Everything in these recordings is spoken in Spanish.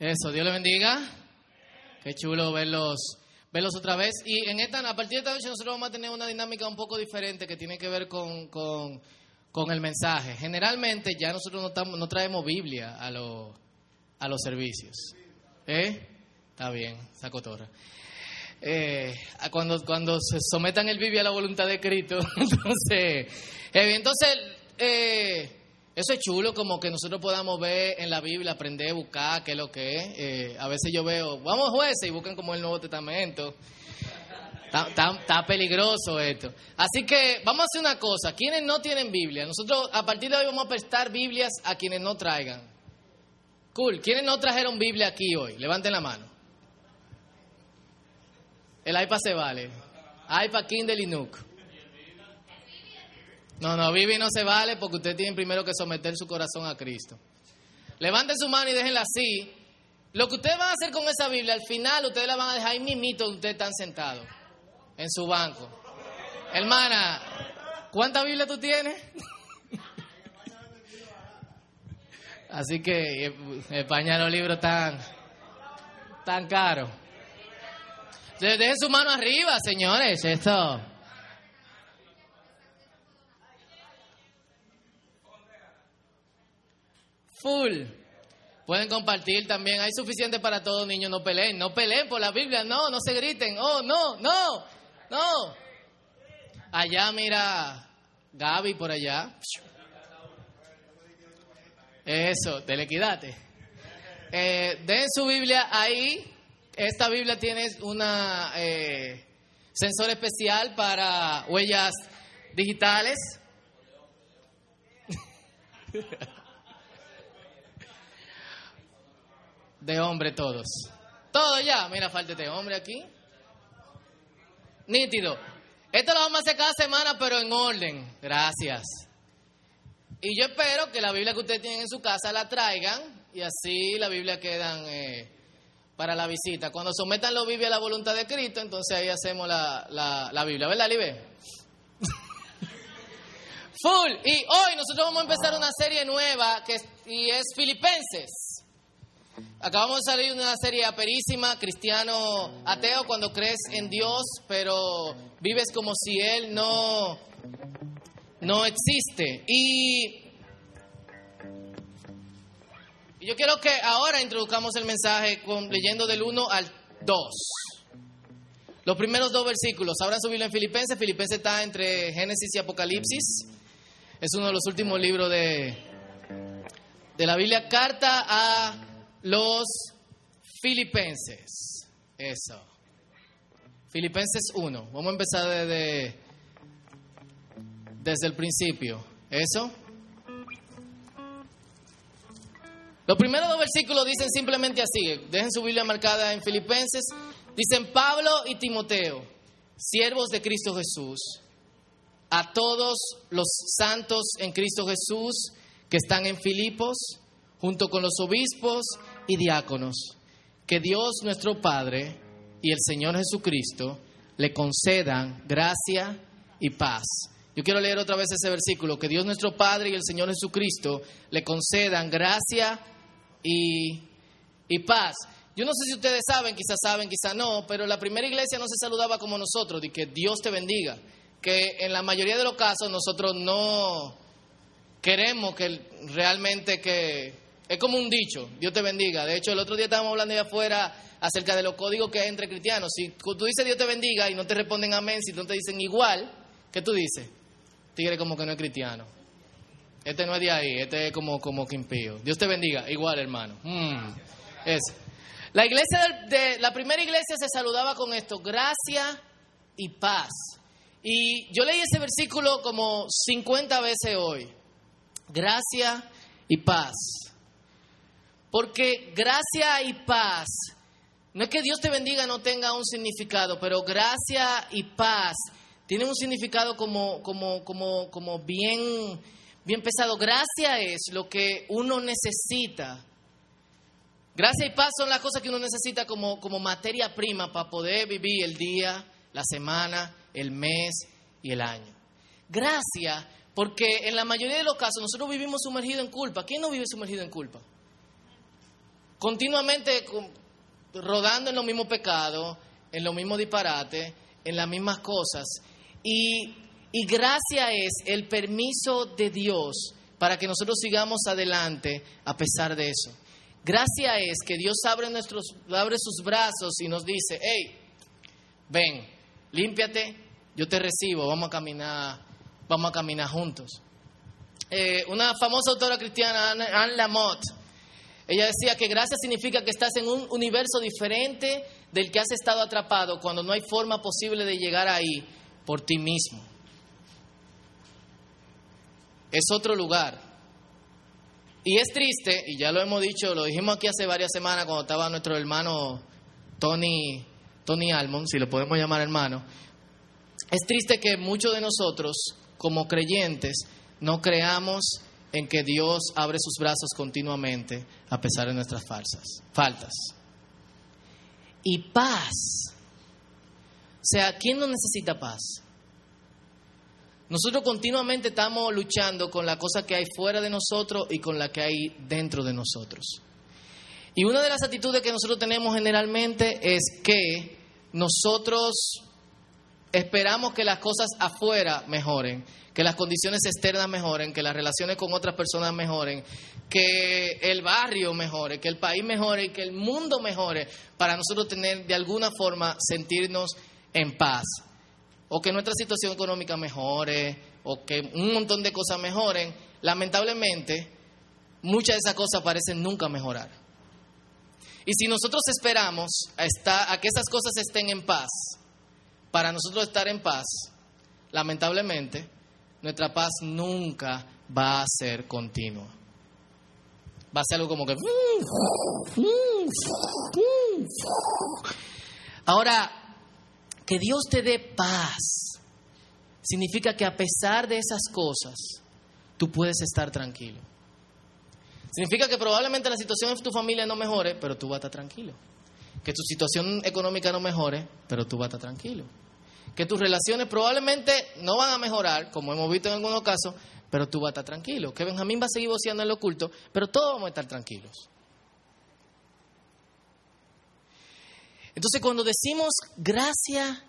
Eso, Dios le bendiga. Qué chulo verlos, verlos otra vez. Y en esta, a partir de esta noche nosotros vamos a tener una dinámica un poco diferente que tiene que ver con, con, con el mensaje. Generalmente ya nosotros no, estamos, no traemos Biblia a, los a los servicios. ¿Eh? Está bien, saco torre. Eh, cuando, cuando se sometan el Biblia a la voluntad de Cristo, entonces, eh, entonces eh, eso es chulo, como que nosotros podamos ver en la Biblia, aprender, buscar qué es lo que es. Eh, a veces yo veo, vamos jueces y buscan como el Nuevo Testamento. Está, peligroso esto. Así que vamos a hacer una cosa. Quienes no tienen Biblia, nosotros a partir de hoy vamos a prestar Biblias a quienes no traigan. Cool. ¿Quiénes no trajeron Biblia aquí hoy? Levanten la mano. El iPad se vale. iPad, Kindle y. No, no, Bibi no se vale porque usted tiene primero que someter su corazón a Cristo. Levanten su mano y déjenla así. Lo que ustedes van a hacer con esa Biblia, al final ustedes la van a dejar ahí mimito donde ustedes están sentados, en su banco. Hermana, ¿cuánta Biblia tú tienes? Así que España los libros tan, tan caros. Dejen su mano arriba, señores, esto. Full. Pueden compartir también. Hay suficiente para todos, niños. No peleen. No peleen por la Biblia. No, no se griten. Oh, no, no, no. Allá, mira, Gaby por allá. Eso, telequidate. Eh, den su Biblia ahí. Esta Biblia tiene una eh, sensor especial para huellas digitales. de hombre todos. Todo ya. Mira, falta de hombre aquí. Nítido. Esto lo vamos a hacer cada semana, pero en orden. Gracias. Y yo espero que la Biblia que ustedes tienen en su casa la traigan y así la Biblia quedan eh, para la visita. Cuando sometan la Biblia a la voluntad de Cristo, entonces ahí hacemos la, la, Biblia. ¿Verdad, Libe? Full. Y hoy nosotros vamos a empezar una serie nueva que, y es Filipenses. Acabamos de salir de una serie aperísima, cristiano ateo, cuando crees en Dios, pero vives como si Él no, no existe. Y, yo quiero que ahora introduzcamos el mensaje leyendo del 1 al 2. Los primeros dos versículos. Ahora su en Filipenses. Filipenses está entre Génesis y Apocalipsis. Es uno de los últimos libros de, de la Biblia. Carta a los filipenses. Eso. Filipenses 1. Vamos a empezar desde, desde el principio. ¿Eso? Los primeros dos versículos dicen simplemente así. Dejen su Biblia marcada en Filipenses. Dicen Pablo y Timoteo, siervos de Cristo Jesús, a todos los santos en Cristo Jesús que están en Filipos, junto con los obispos y diáconos, que Dios nuestro Padre y el Señor Jesucristo le concedan gracia y paz. Yo quiero leer otra vez ese versículo, que Dios nuestro Padre y el Señor Jesucristo le concedan gracia y, y paz. Yo no sé si ustedes saben, quizás saben, quizás no, pero la primera iglesia no se saludaba como nosotros, de que Dios te bendiga, que en la mayoría de los casos nosotros no queremos que realmente que es como un dicho, Dios te bendiga. De hecho, el otro día estábamos hablando allá afuera acerca de los códigos que hay entre cristianos. Si tú dices Dios te bendiga y no te responden amén, si no te dicen igual, ¿qué tú dices? Tigre como que no es cristiano. Este no es de ahí, este es como, como que impío. Dios te bendiga, igual hermano. Mm, es. La iglesia de, la primera iglesia se saludaba con esto, gracia y paz. Y yo leí ese versículo como 50 veces hoy. Gracia y paz. Porque gracia y paz, no es que Dios te bendiga no tenga un significado, pero gracia y paz tiene un significado como, como, como, como bien, bien pesado. Gracia es lo que uno necesita. Gracia y paz son las cosas que uno necesita como, como materia prima para poder vivir el día, la semana, el mes y el año. Gracia, porque en la mayoría de los casos nosotros vivimos sumergidos en culpa. ¿Quién no vive sumergido en culpa? Continuamente rodando en los mismos pecados, en los mismos disparates, en las mismas cosas. Y, y gracia es el permiso de Dios para que nosotros sigamos adelante a pesar de eso. Gracia es que Dios abre, nuestros, abre sus brazos y nos dice, hey, ven, límpiate, yo te recibo, vamos a caminar, vamos a caminar juntos. Eh, una famosa autora cristiana, Anne Lamott, ella decía que gracia significa que estás en un universo diferente del que has estado atrapado cuando no hay forma posible de llegar ahí por ti mismo. Es otro lugar. Y es triste, y ya lo hemos dicho, lo dijimos aquí hace varias semanas cuando estaba nuestro hermano Tony, Tony Almond, si lo podemos llamar hermano. Es triste que muchos de nosotros, como creyentes, no creamos en que Dios abre sus brazos continuamente a pesar de nuestras falsas, faltas. Y paz. O sea, ¿quién no necesita paz? Nosotros continuamente estamos luchando con la cosa que hay fuera de nosotros y con la que hay dentro de nosotros. Y una de las actitudes que nosotros tenemos generalmente es que nosotros esperamos que las cosas afuera mejoren que las condiciones externas mejoren, que las relaciones con otras personas mejoren, que el barrio mejore, que el país mejore y que el mundo mejore para nosotros tener de alguna forma sentirnos en paz. O que nuestra situación económica mejore, o que un montón de cosas mejoren. Lamentablemente, muchas de esas cosas parecen nunca mejorar. Y si nosotros esperamos a, que esas cosas estén en paz, para nosotros estar en paz, lamentablemente, nuestra paz nunca va a ser continua. Va a ser algo como que... Ahora, que Dios te dé paz significa que a pesar de esas cosas, tú puedes estar tranquilo. Significa que probablemente la situación de tu familia no mejore, pero tú vas a estar tranquilo. Que tu situación económica no mejore, pero tú vas a estar tranquilo que tus relaciones probablemente no van a mejorar, como hemos visto en algunos casos, pero tú vas a estar tranquilo. Que Benjamín va a seguir voceando en lo oculto, pero todos vamos a estar tranquilos. Entonces, cuando decimos gracia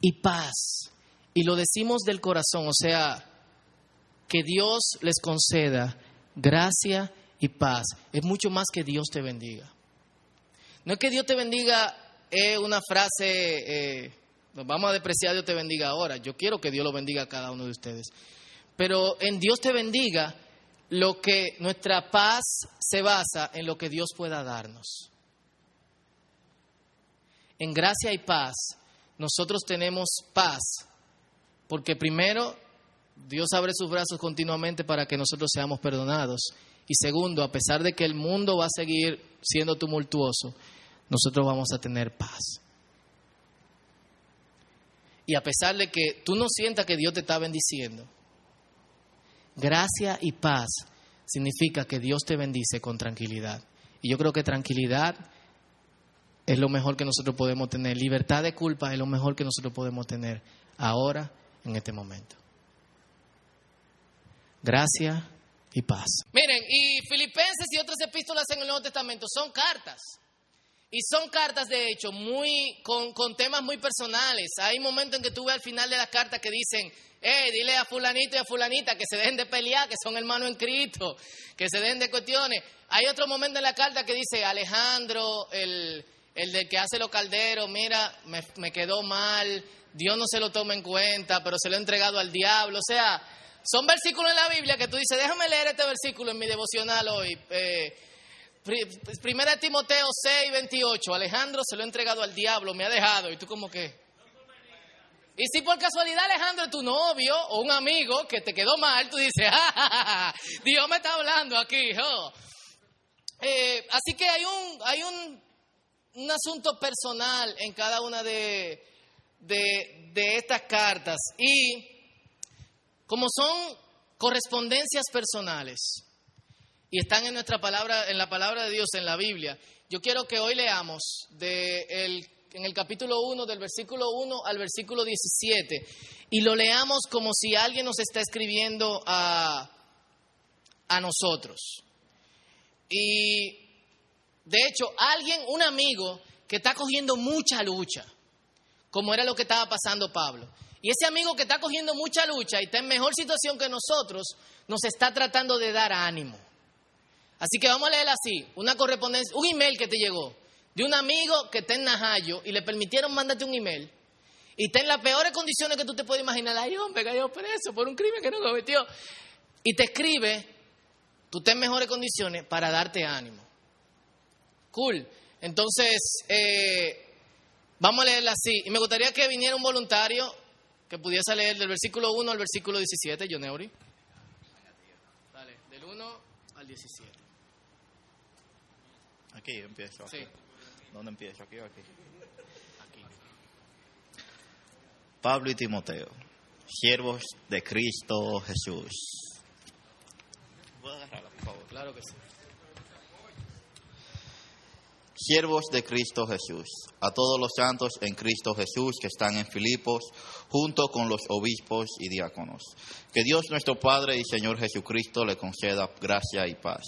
y paz, y lo decimos del corazón, o sea, que Dios les conceda gracia y paz, es mucho más que Dios te bendiga. No es que Dios te bendiga, es una frase eh, nos vamos a depreciar, Dios te bendiga ahora. Yo quiero que Dios lo bendiga a cada uno de ustedes. Pero en Dios te bendiga, lo que nuestra paz se basa en lo que Dios pueda darnos. En gracia y paz, nosotros tenemos paz, porque primero, Dios abre sus brazos continuamente para que nosotros seamos perdonados. Y segundo, a pesar de que el mundo va a seguir siendo tumultuoso, nosotros vamos a tener paz. Y a pesar de que tú no sientas que Dios te está bendiciendo, gracia y paz significa que Dios te bendice con tranquilidad. Y yo creo que tranquilidad es lo mejor que nosotros podemos tener. Libertad de culpa es lo mejor que nosotros podemos tener ahora, en este momento. Gracia y paz. Miren, y Filipenses y otras epístolas en el Nuevo Testamento son cartas. Y son cartas, de hecho, muy, con, temas muy personales. Hay momentos en que tú ves al final de las cartas que dicen, eh, dile a fulanito y a fulanita que se dejen de pelear, que son hermanos en Cristo, que se dejen de cuestiones. Hay otro momento en la carta que dice, Alejandro, el, el del que hace los calderos, mira, me, me, quedó mal, Dios no se lo toma en cuenta, pero se lo ha entregado al diablo. O sea, son versículos en la Biblia que tú dices, déjame leer este versículo en mi devocional hoy. Eh, Primera Timoteo 6, 28. Alejandro se lo ha entregado al diablo, me ha dejado. Y tú como que... Y si por casualidad Alejandro es tu novio o un amigo que te quedó mal, tú dices, ¡Ah, Dios me está hablando aquí. Eh, así que hay un, hay un, un, asunto personal en cada una de, de estas cartas. Y como son correspondencias personales, y están en nuestra palabra, en la palabra de Dios, en la Biblia. Yo quiero que hoy leamos de en el capítulo 1, del versículo 1 al versículo 17, y lo leamos como si alguien nos está escribiendo a, a nosotros. Y De hecho, alguien, un amigo que está cogiendo mucha lucha, como era lo que estaba pasando Pablo. Y ese amigo que está cogiendo mucha lucha y está en mejor situación que nosotros, nos está tratando de dar ánimo. Así que vamos a leer así, una correspondencia, un email que te llegó de un amigo que está en Najayo y le permitieron mandarte un email y está en las peores condiciones que tú te puedes imaginar. Ay, hombre, cayó preso por un crimen que no cometió. Y te escribe, tú estás en mejores condiciones para darte ánimo. Cool. Entonces, eh, vamos a leerla así. Y me gustaría que viniera un voluntario que pudiese leer del versículo 1 al versículo 17, John Eury. Dale, del 1 al 17. Aquí empiezo. Aquí. Sí. ¿Dónde empiezo? ¿Aquí o aquí? Aquí. Pablo y Timoteo, siervos de Cristo Jesús. ¿Puedo agarrarla, por favor? Claro que sí. Siervos de Cristo Jesús, a todos los santos en Cristo Jesús que están en Filipos, junto con los obispos y diáconos. Que Dios nuestro Padre y Señor Jesucristo le conceda gracia y paz.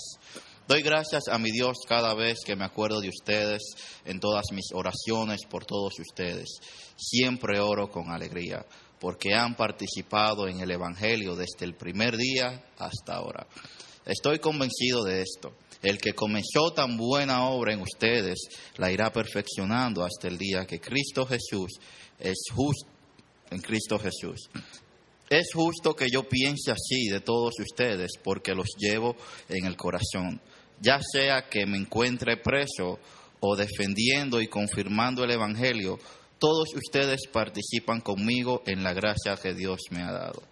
Doy gracias a mi Dios cada vez que me acuerdo de ustedes en todas mis oraciones por todos ustedes. Siempre oro con alegría, porque han participado en el Evangelio desde el primer día hasta ahora. Estoy convencido de esto. El que comenzó tan buena obra en ustedes la irá perfeccionando hasta el día que Cristo Jesús es justo en Cristo Jesús. Es justo que yo piense así de todos ustedes porque los llevo en el corazón, ya sea que me encuentre preso o defendiendo y confirmando el Evangelio, todos ustedes participan conmigo en la gracia que Dios me ha dado.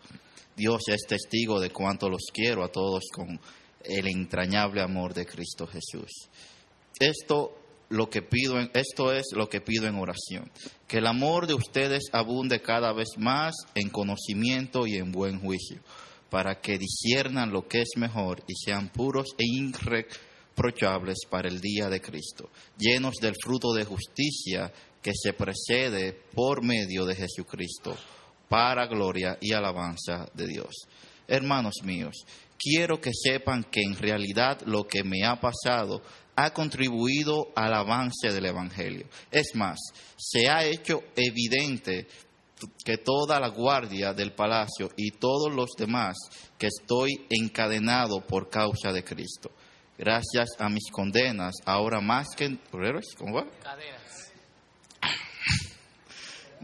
Dios es testigo de cuánto los quiero a todos con el entrañable amor de Cristo Jesús. Esto lo que pido esto es lo que pido en oración, que el amor de ustedes abunde cada vez más en conocimiento y en buen juicio, para que disciernan lo que es mejor y sean puros e irreprochables para el día de Cristo, llenos del fruto de justicia que se precede por medio de Jesucristo, para gloria y alabanza de Dios. Hermanos míos, quiero que sepan que en realidad lo que me ha pasado ha contribuido al avance del Evangelio. Es más, se ha hecho evidente que toda la guardia del palacio y todos los demás que estoy encadenado por causa de Cristo. Gracias a mis condenas, ahora más que... ¿Cómo va? Cadenas.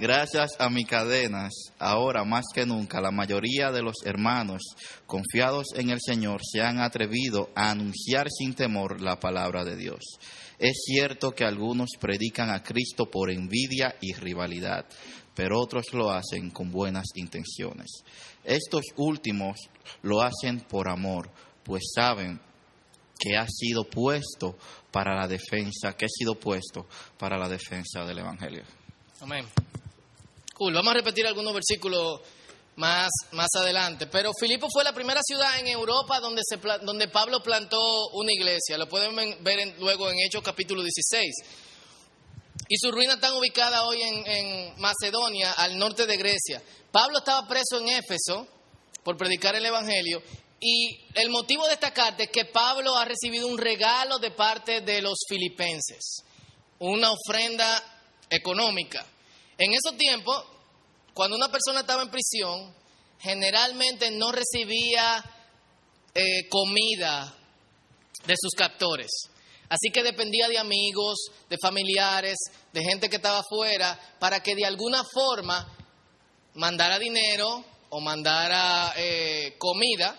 Gracias a mis cadenas, ahora más que nunca, la mayoría de los hermanos confiados en el Señor se han atrevido a anunciar sin temor la palabra de Dios. Es cierto que algunos predican a Cristo por envidia y rivalidad, pero otros lo hacen con buenas intenciones. Estos últimos lo hacen por amor, pues saben que ha sido puesto para la defensa, que ha sido puesto para la defensa del Evangelio. Amén. Cool. Vamos a repetir algunos versículos más, más adelante. Pero Filipo fue la primera ciudad en Europa donde, se, donde Pablo plantó una iglesia. Lo pueden ver en- luego en Hechos capítulo 16. Y sus ruinas están ubicadas hoy en, Macedonia, al norte de Grecia. Pablo estaba preso en Éfeso por predicar el Evangelio. Y el motivo de esta carta es que Pablo ha recibido un regalo de parte de los filipenses, una ofrenda económica. En esos tiempos, cuando una persona estaba en prisión, generalmente no recibía eh, comida de sus captores. Así que dependía de amigos, de familiares, de gente que estaba afuera, para que de alguna forma mandara dinero o mandara eh, comida.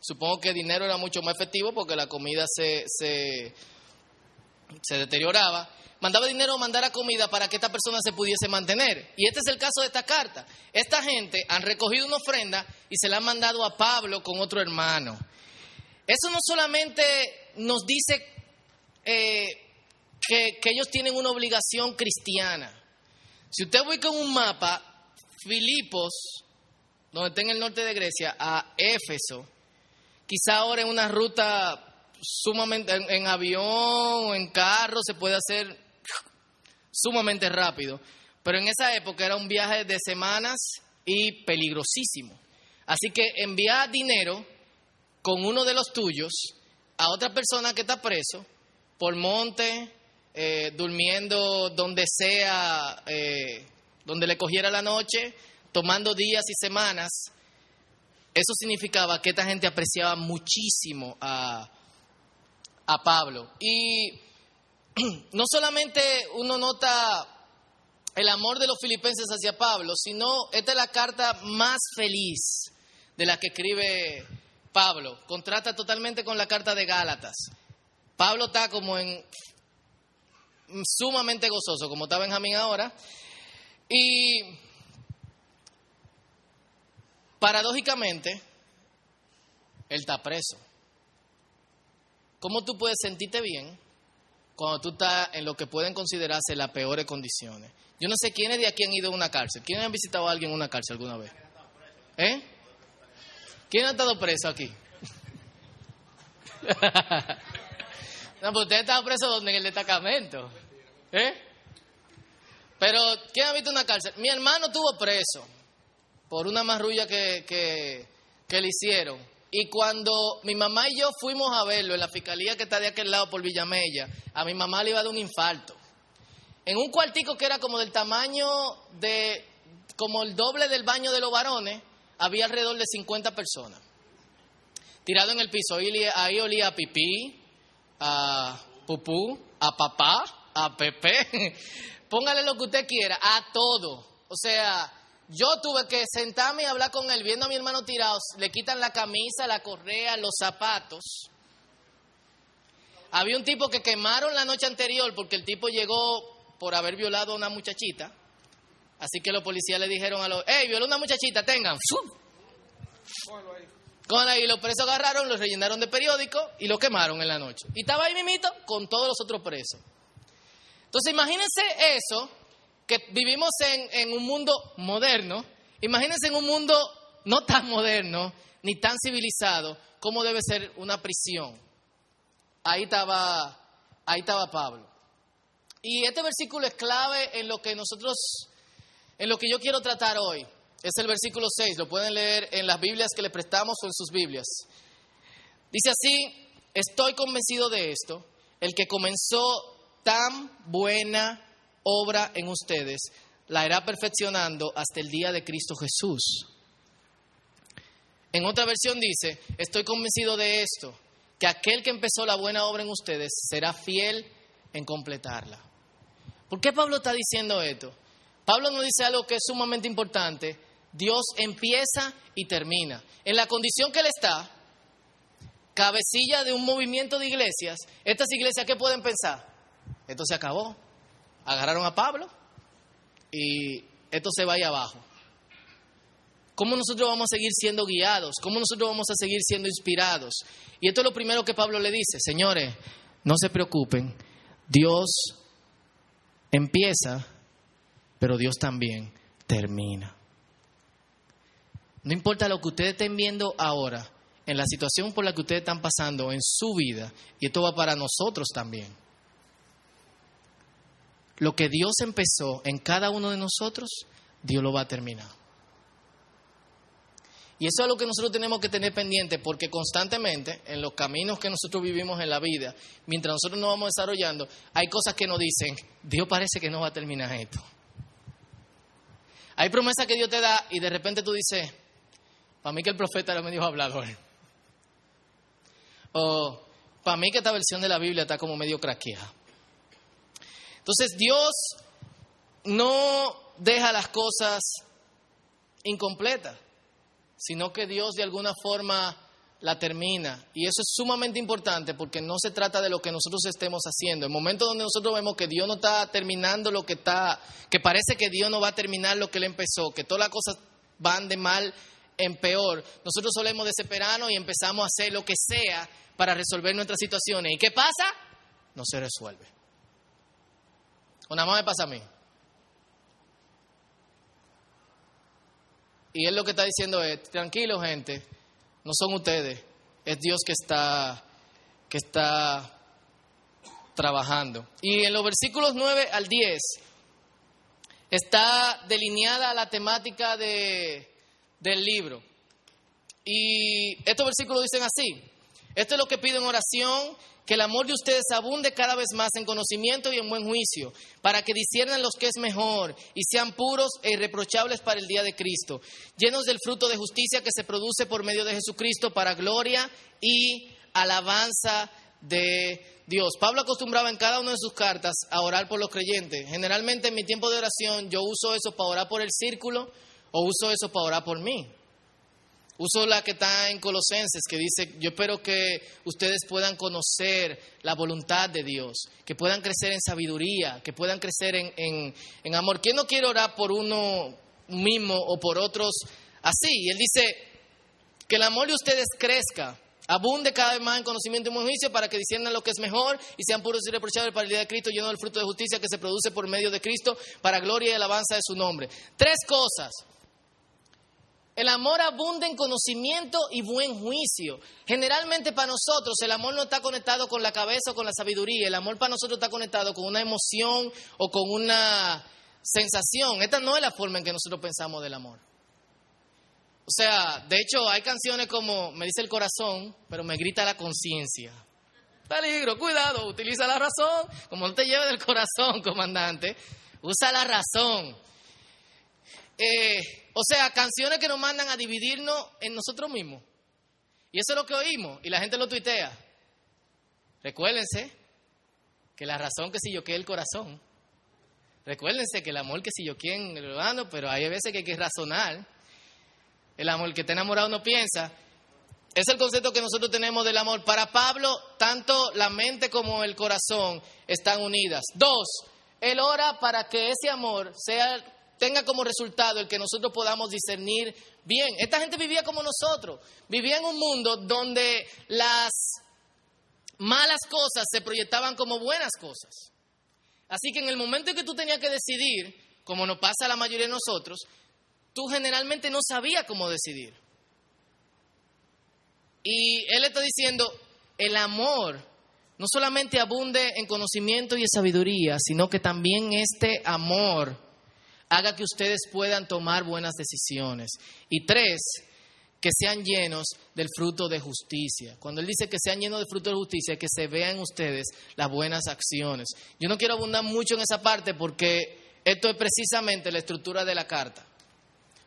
Supongo que dinero era mucho más efectivo porque la comida se, se, se deterioraba. Mandaba dinero o mandara comida para que esta persona se pudiese mantener. Y este es el caso de esta carta. Esta gente han recogido una ofrenda y se la han mandado a Pablo con otro hermano. Eso no solamente nos dice eh, que, ellos tienen una obligación cristiana. Si usted busca en un mapa, Filipos, donde está en el norte de Grecia, a Éfeso, quizá ahora en una ruta sumamente, en, en avión o en carro se puede hacer sumamente rápido, pero en esa época era un viaje de semanas y peligrosísimo. Así que enviar dinero con uno de los tuyos a otra persona que está preso por monte, eh, durmiendo donde sea, eh, donde le cogiera la noche, tomando días y semanas, eso significaba que esta gente apreciaba muchísimo a, a Pablo. Y no solamente uno nota el amor de los filipenses hacia Pablo, sino esta es la carta más feliz de la que escribe Pablo. Contrata totalmente con la carta de Gálatas. Pablo está como en sumamente gozoso, como está Benjamín ahora. Y paradójicamente, él está preso. ¿Cómo tú puedes sentirte bien cuando tú estás en lo que pueden considerarse las peores condiciones? Yo no sé quiénes de aquí han ido a una cárcel. ¿Quiénes han visitado a alguien en una cárcel alguna vez? ¿Eh? ¿Quién ha estado preso aquí? no, pues usted ha estado preso donde en el destacamento. ¿Eh? Pero, ¿quién ha visto una cárcel? Mi hermano estuvo preso por una marrulla que, que, que le hicieron. Y cuando mi mamá y yo fuimos a verlo en la fiscalía que está de aquel lado por Villamella, a mi mamá le iba a dar un infarto. En un cuartico que era como del tamaño de, como el doble del baño de los varones, había alrededor de 50 personas. Tirado en el piso, ahí, olía a pipí, a pupú, a papá, a Pepe, póngale lo que usted quiera, a todo. O sea, yo tuve que sentarme y hablar con él, viendo a mi hermano tirado, le quitan la camisa, la correa, los zapatos. Había un tipo que quemaron la noche anterior porque el tipo llegó por haber violado a una muchachita. Así que los policías le dijeron a los, hey, violó a una muchachita, tengan. Ahí los presos agarraron, los rellenaron de periódico y lo quemaron en la noche. Y estaba ahí mimito con todos los otros presos. Entonces imagínense eso, que vivimos en, en un mundo moderno, imagínense en un mundo no tan moderno ni tan civilizado como debe ser una prisión. Ahí estaba, ahí estaba Pablo. Y este versículo es clave en lo que nosotros, en lo que yo quiero tratar hoy. Es el versículo 6, lo pueden leer en las Biblias que le prestamos o en sus Biblias. Dice así, estoy convencido de esto, el que comenzó tan buena obra en ustedes, la irá perfeccionando hasta el día de Cristo Jesús. En otra versión dice, estoy convencido de esto, que aquel que empezó la buena obra en ustedes será fiel en completarla. ¿Por qué Pablo está diciendo esto? Pablo nos dice algo que es sumamente importante. Dios empieza y termina. En la condición que él está, cabecilla de un movimiento de iglesias, estas iglesias, ¿qué pueden pensar? Esto se acabó. Agarraron a Pablo y esto se va ahí abajo. ¿Cómo nosotros vamos a seguir siendo guiados? ¿Cómo nosotros vamos a seguir siendo inspirados? Y esto es lo primero que Pablo le dice, señores, no se preocupen, Dios empieza, pero Dios también termina. No importa lo que ustedes estén viendo ahora, en la situación por la que ustedes están pasando en su vida, y esto va para nosotros también lo que Dios empezó en cada uno de nosotros, Dios lo va a terminar. Y eso es lo que nosotros tenemos que tener pendiente porque constantemente en los caminos que nosotros vivimos en la vida, mientras nosotros nos vamos desarrollando, hay cosas que nos dicen, Dios parece que no va a terminar esto. Hay promesas que Dios te da y de repente tú dices, para mí que el profeta era medio hablador. O para mí que esta versión de la Biblia está como medio craqueada. Entonces Dios no deja las cosas incompletas, sino que Dios de alguna forma la termina. Y eso es sumamente importante porque no se trata de lo que nosotros estemos haciendo. El momento donde nosotros vemos que Dios no está terminando lo que está, que parece que Dios no va a terminar lo que Él empezó, que todas las cosas van de mal en peor, nosotros solemos desesperarnos y empezamos a hacer lo que sea para resolver nuestras situaciones. ¿Y qué pasa? No se resuelve. O nada más me pasa a mí. Y él lo que está diciendo es, tranquilo gente, no son ustedes, es Dios que está, que está trabajando. Y en los versículos 9 al 10 está delineada la temática de, del libro. Y estos versículos dicen así, esto es lo que pido en oración que el amor de ustedes abunde cada vez más en conocimiento y en buen juicio, para que disciernan los que es mejor y sean puros e irreprochables para el día de Cristo, llenos del fruto de justicia que se produce por medio de Jesucristo para gloria y alabanza de Dios. Pablo acostumbraba en cada una de sus cartas a orar por los creyentes. Generalmente en mi tiempo de oración yo uso eso para orar por el círculo o uso eso para orar por mí. Uso la que está en Colosenses, que dice, yo espero que ustedes puedan conocer la voluntad de Dios, que puedan crecer en sabiduría, que puedan crecer en, en, amor. ¿Quién no quiere orar por uno mismo o por otros así? Y él dice, que el amor de ustedes crezca, abunde cada vez más en conocimiento y en juicio para que disciernan lo que es mejor y sean puros y reprochables para el día de Cristo, lleno del fruto de justicia que se produce por medio de Cristo para gloria y alabanza de su nombre. Tres cosas el amor abunda en conocimiento y buen juicio. Generalmente para nosotros el amor no está conectado con la cabeza o con la sabiduría. El amor para nosotros está conectado con una emoción o con una sensación. Esta no es la forma en que nosotros pensamos del amor. O sea, de hecho hay canciones como Me dice el corazón, pero me grita la conciencia. Peligro, cuidado, utiliza la razón. Como no te lleve del corazón, comandante, usa la razón. Eh, o sea, canciones que nos mandan a dividirnos en nosotros mismos. Y eso es lo que oímos y la gente lo tuitea. Recuérdense que la razón que si yo el corazón. Recuérdense que el amor que si yo quien el hermano, pero hay veces que hay que razonar. El amor que está enamorado no piensa. Es el concepto que nosotros tenemos del amor. Para Pablo, tanto la mente como el corazón están unidas. Dos, él ora para que ese amor sea tenga como resultado el que nosotros podamos discernir bien. Esta gente vivía como nosotros, vivía en un mundo donde las malas cosas se proyectaban como buenas cosas. Así que en el momento en que tú tenías que decidir, como nos pasa a la mayoría de nosotros, tú generalmente no sabías cómo decidir. Y él está diciendo, el amor no solamente abunde en conocimiento y en sabiduría, sino que también este amor haga que ustedes puedan tomar buenas decisiones. Y tres, que sean llenos del fruto de justicia. Cuando Él dice que sean llenos del fruto de justicia, que se vean ustedes las buenas acciones. Yo no quiero abundar mucho en esa parte porque esto es precisamente la estructura de la carta.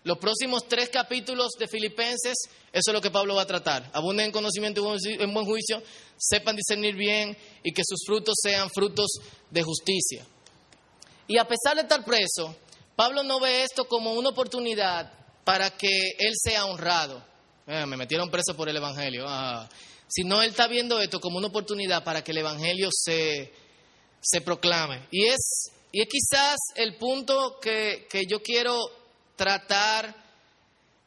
Los próximos tres capítulos de Filipenses, eso es lo que Pablo va a tratar. Abunden en conocimiento y en buen juicio, sepan discernir bien y que sus frutos sean frutos de justicia. Y a pesar de estar preso, Pablo no ve esto como una oportunidad para que él sea honrado. Eh, me metieron preso por el Evangelio. Ah. Sino él está viendo esto como una oportunidad para que el Evangelio se, se proclame. Y es, y es quizás el punto que, yo quiero tratar,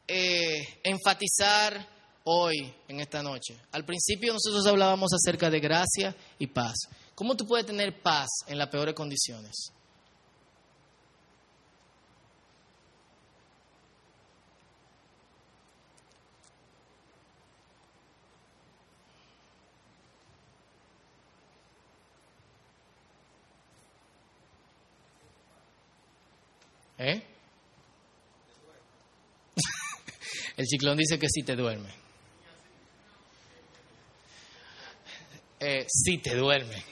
eh, enfatizar hoy, en esta noche. Al principio nosotros hablábamos acerca de gracia y paz. ¿Cómo tú puedes tener paz en las peores condiciones? ¿Eh? El ciclón dice que sí te duerme. Eh, sí te duerme.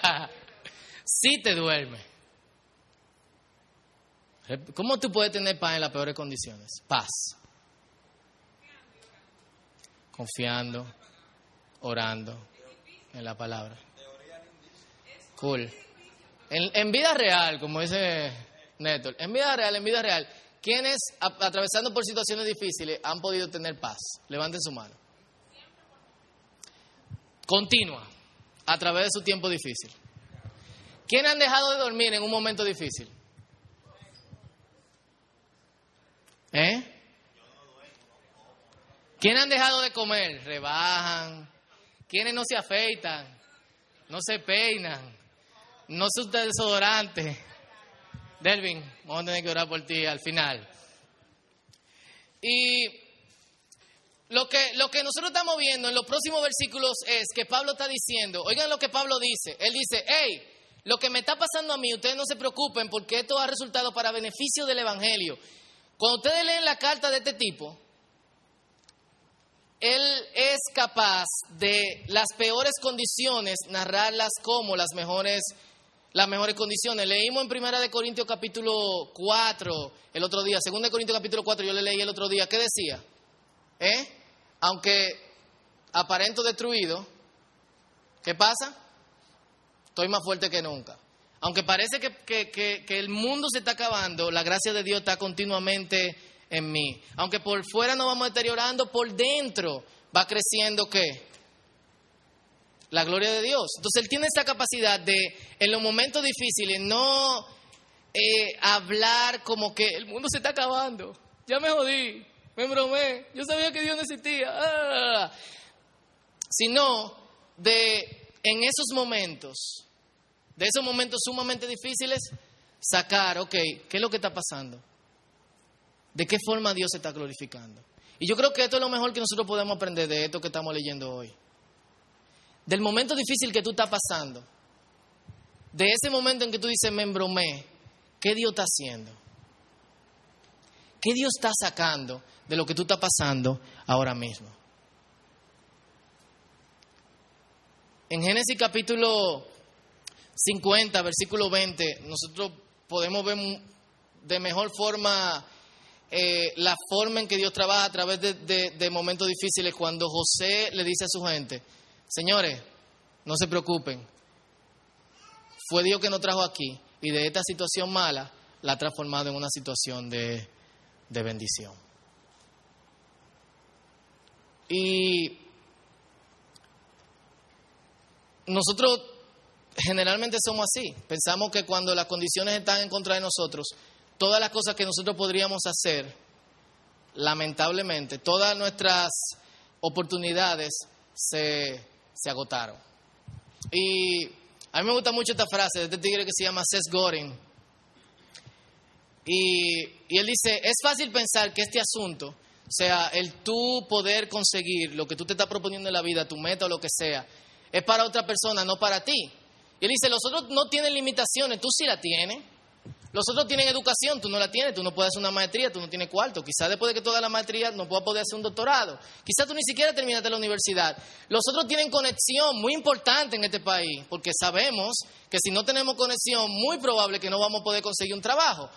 sí te duerme. ¿Cómo tú puedes tener paz en las peores condiciones? Paz. Confiando, orando en la palabra. Cool. En, en vida real, como dice en vida real, en vida real, ¿quiénes atravesando por situaciones difíciles han podido tener paz? Levanten su mano. Continua, a través de su tiempo difícil. ¿Quiénes han dejado de dormir en un momento difícil? ¿Eh? ¿Quiénes han dejado de comer? Rebajan. ¿Quiénes no se afeitan? No se peinan. No se usan desodorante. Delvin, vamos a tener que orar por ti al final. Y lo que, lo que nosotros estamos viendo en los próximos versículos es que Pablo está diciendo, oigan lo que Pablo dice, él dice, hey, lo que me está pasando a mí, ustedes no se preocupen porque esto ha resultado para beneficio del Evangelio. Cuando ustedes leen la carta de este tipo, Él es capaz de las peores condiciones narrarlas como las mejores las mejores condiciones. Leímos en Primera de Corintios capítulo 4 el otro día, Segunda de Corintios capítulo 4 yo le leí el otro día, ¿qué decía? ¿Eh? Aunque aparento destruido, ¿qué pasa? Estoy más fuerte que nunca. Aunque parece que, que el mundo se está acabando, la gracia de Dios está continuamente en mí. Aunque por fuera nos vamos deteriorando, por dentro va creciendo qué? La gloria de Dios. Entonces Él tiene esa capacidad de, en los momentos difíciles, no eh, hablar como que el mundo se está acabando. Ya me jodí, me bromé, yo sabía que Dios no existía. Ah. Sino de, en esos momentos, de esos momentos sumamente difíciles, sacar, ok, ¿qué es lo que está pasando? ¿De qué forma Dios se está glorificando? Y yo creo que esto es lo mejor que nosotros podemos aprender de esto que estamos leyendo hoy del momento difícil que tú estás pasando, de ese momento en que tú dices, me embromé, ¿qué Dios está haciendo? ¿Qué Dios está sacando de lo que tú estás pasando ahora mismo? En Génesis capítulo 50, versículo 20, nosotros podemos ver de mejor forma eh, la forma en que Dios trabaja a través de momentos difíciles cuando José le dice a su gente, Señores, no se preocupen. Fue Dios que nos trajo aquí y de esta situación mala la ha transformado en una situación de, de bendición. Y nosotros generalmente somos así. Pensamos que cuando las condiciones están en contra de nosotros, todas las cosas que nosotros podríamos hacer, lamentablemente, todas nuestras oportunidades se, se agotaron. Y a mí me gusta mucho esta frase de este tigre que se llama Seth Godin. Y, y él dice, es fácil pensar que este asunto, o sea, el tú poder conseguir lo que tú te estás proponiendo en la vida, tu meta o lo que sea, es para otra persona, no para ti. Y él dice, los otros no tienen limitaciones, tú sí la tienes. Los otros tienen educación, tú no la tienes, tú no puedes hacer una maestría, tú no tienes cuarto. Quizás después de que toda la maestría no puedas poder hacer un doctorado. Quizás tú ni siquiera terminaste la universidad. Los otros tienen conexión muy importante en este país, porque sabemos que si no tenemos conexión, muy probable que no vamos a poder conseguir un trabajo.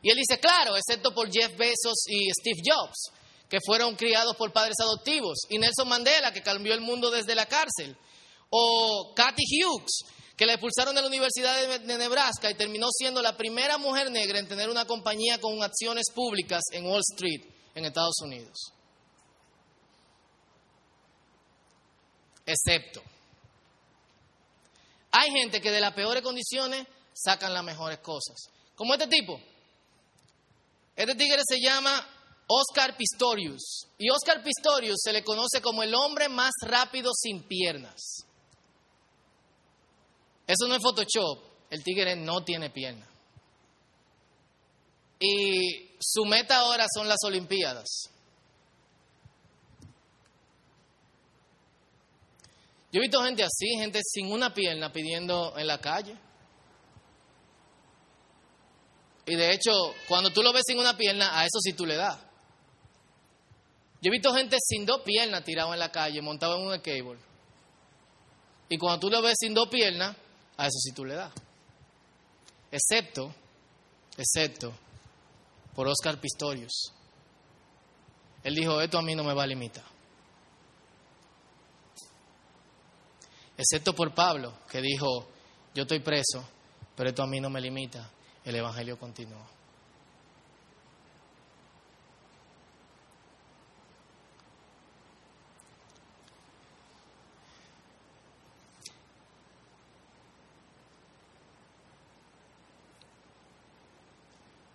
Y él dice, claro, excepto por Jeff Bezos y Steve Jobs, que fueron criados por padres adoptivos, y Nelson Mandela, que cambió el mundo desde la cárcel, o Kathy Hughes, que la expulsaron de la Universidad de Nebraska y terminó siendo la primera mujer negra en tener una compañía con acciones públicas en Wall Street, en Estados Unidos. Excepto, hay gente que de las peores condiciones sacan las mejores cosas. Como este tipo. Este tigre se llama Oscar Pistorius. Y Oscar Pistorius se le conoce como el hombre más rápido sin piernas. Eso no es Photoshop. El tigre no tiene pierna. Y su meta ahora son las Olimpiadas. Yo he visto gente así, gente sin una pierna pidiendo en la calle. Y de hecho, cuando tú lo ves sin una pierna, a eso sí tú le das. Yo he visto gente sin dos piernas tirado en la calle, montado en un cable. Y cuando tú lo ves sin dos piernas, a eso sí tú le das. Excepto, excepto por Oscar Pistorius. Él dijo, esto a mí no me va a limitar. Excepto por Pablo, que dijo, yo estoy preso, pero esto a mí no me limita. El Evangelio continúa.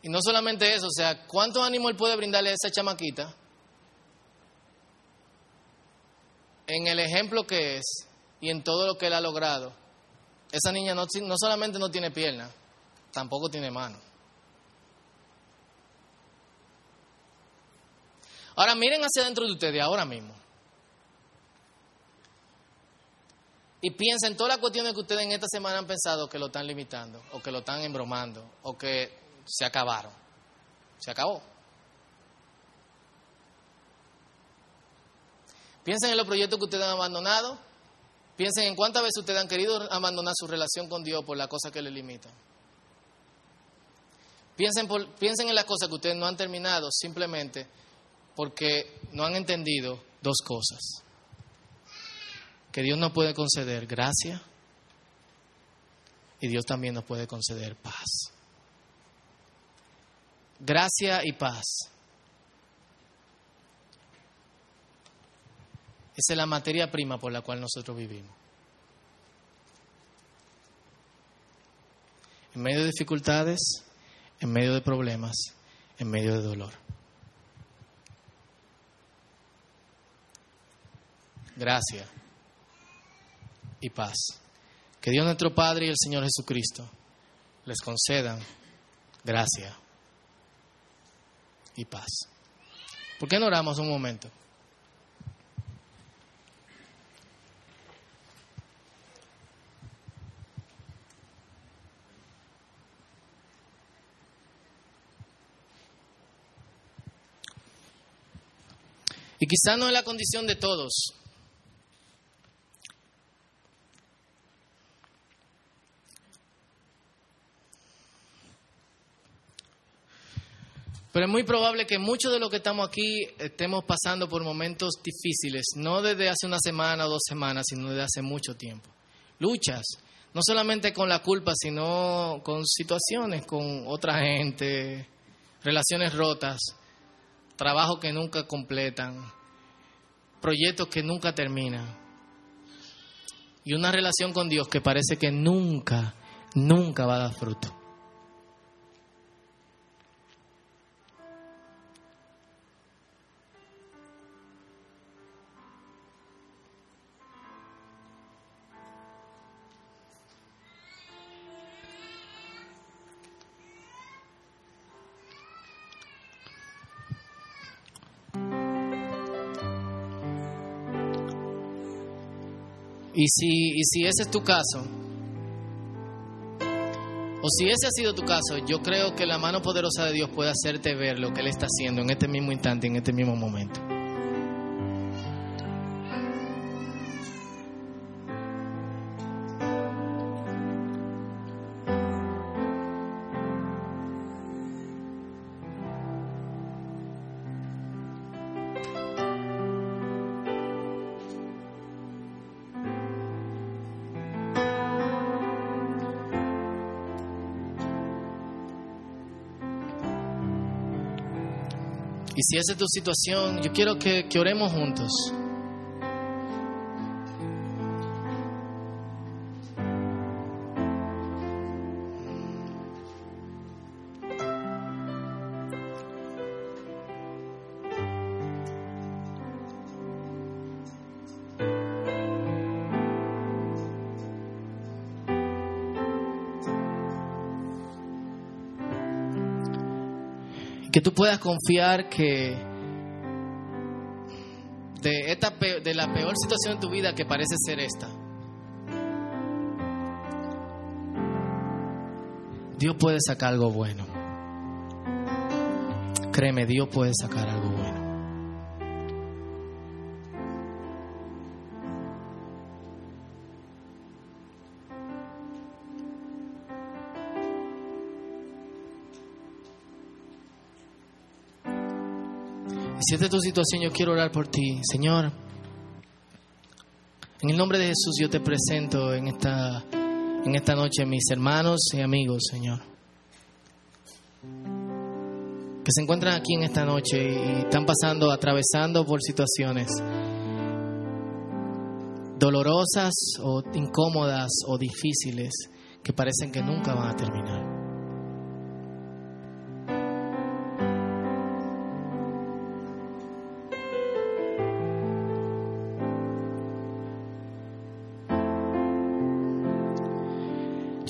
Y no solamente eso, o sea, ¿cuánto ánimo él puede brindarle a esa chamaquita? En el ejemplo que es y en todo lo que él ha logrado. Esa niña no, no solamente no tiene pierna, tampoco tiene mano. Ahora miren hacia adentro de ustedes ahora mismo. Y piensen en todas las cuestiones que ustedes en esta semana han pensado que lo están limitando, o que lo están embromando, o que se acabaron. Se acabó. Piensen en los proyectos que ustedes han abandonado. Piensen en cuántas veces ustedes han querido abandonar su relación con Dios por la cosa que les limitan. Piensen, piensen en las cosas que ustedes no han terminado simplemente porque no han entendido dos cosas. Que Dios nos puede conceder gracia y Dios también nos puede conceder paz. Gracia y paz. Esa es la materia prima por la cual nosotros vivimos. En medio de dificultades, en medio de problemas, en medio de dolor. Gracia y paz. Que Dios nuestro Padre y el Señor Jesucristo les concedan gracia y paz. ¿Por qué no oramos un momento? Y quizá no es la condición de todos. Pero es muy probable que muchos de los que estamos aquí estemos pasando por momentos difíciles, no desde hace una semana o dos semanas, sino desde hace mucho tiempo. Luchas, no solamente con la culpa, sino con situaciones, con otra gente, relaciones rotas, trabajos que nunca completan, proyectos que nunca terminan. Y una relación con Dios que parece que nunca, nunca va a dar fruto. Y si, y si ese es tu caso, o si ese ha sido tu caso, yo creo que la mano poderosa de Dios puede hacerte ver lo que Él está haciendo en este mismo instante, en este mismo momento. Y si esa es tu situación, yo quiero que, que oremos juntos. Tú puedas confiar que de, esta, de la peor situación de tu vida que parece ser esta, Dios puede sacar algo bueno. Créeme, Dios puede sacar algo Si esta es tu situación, yo quiero orar por ti. Señor, en el nombre de Jesús yo te presento en esta, en esta noche mis hermanos y amigos, Señor. Que se encuentran aquí en esta noche y están pasando, atravesando por situaciones dolorosas o incómodas o difíciles que parecen que nunca van a terminar.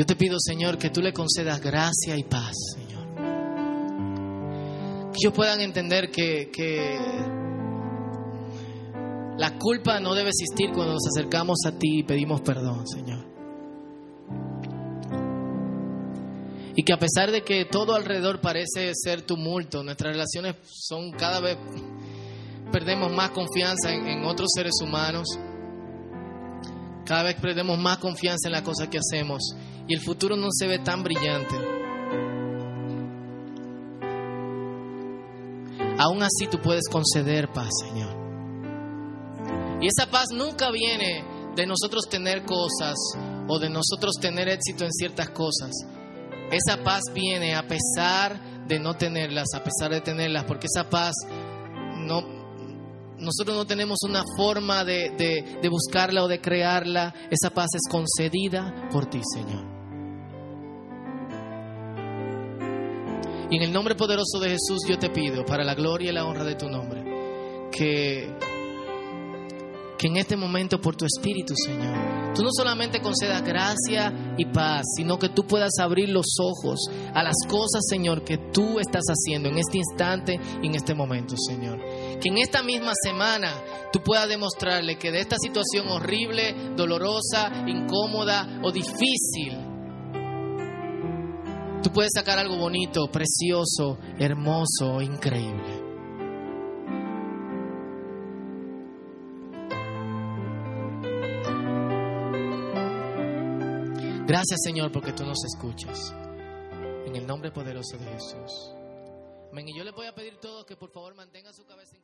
Yo te pido, Señor, que tú le concedas gracia y paz, Señor. Que ellos puedan entender que, que la culpa no debe existir cuando nos acercamos a ti y pedimos perdón, Señor. Y que a pesar de que todo alrededor parece ser tumulto, nuestras relaciones son cada vez perdemos más confianza en, en otros seres humanos. Cada vez perdemos más confianza en las cosas que hacemos y el futuro no se ve tan brillante. Aún así tú puedes conceder paz, Señor. Y esa paz nunca viene de nosotros tener cosas o de nosotros tener éxito en ciertas cosas. Esa paz viene a pesar de no tenerlas, a pesar de tenerlas, porque esa paz no, nosotros no tenemos una forma de, de, de buscarla o de crearla. Esa paz es concedida por ti, Señor. Y en el nombre poderoso de Jesús yo te pido, para la gloria y la honra de tu nombre, que, que en este momento por tu Espíritu, Señor, tú no solamente concedas gracia y paz, sino que tú puedas abrir los ojos a las cosas, Señor, que tú estás haciendo en este instante y en este momento, Señor. Que en esta misma semana tú puedas demostrarle que de esta situación horrible, dolorosa, incómoda o difícil, tú puedes sacar algo bonito, precioso, hermoso, increíble. Gracias Señor porque tú nos escuchas. En el nombre poderoso de Jesús. Amén. Y yo le voy a pedir a todos que por favor mantengan su cabeza.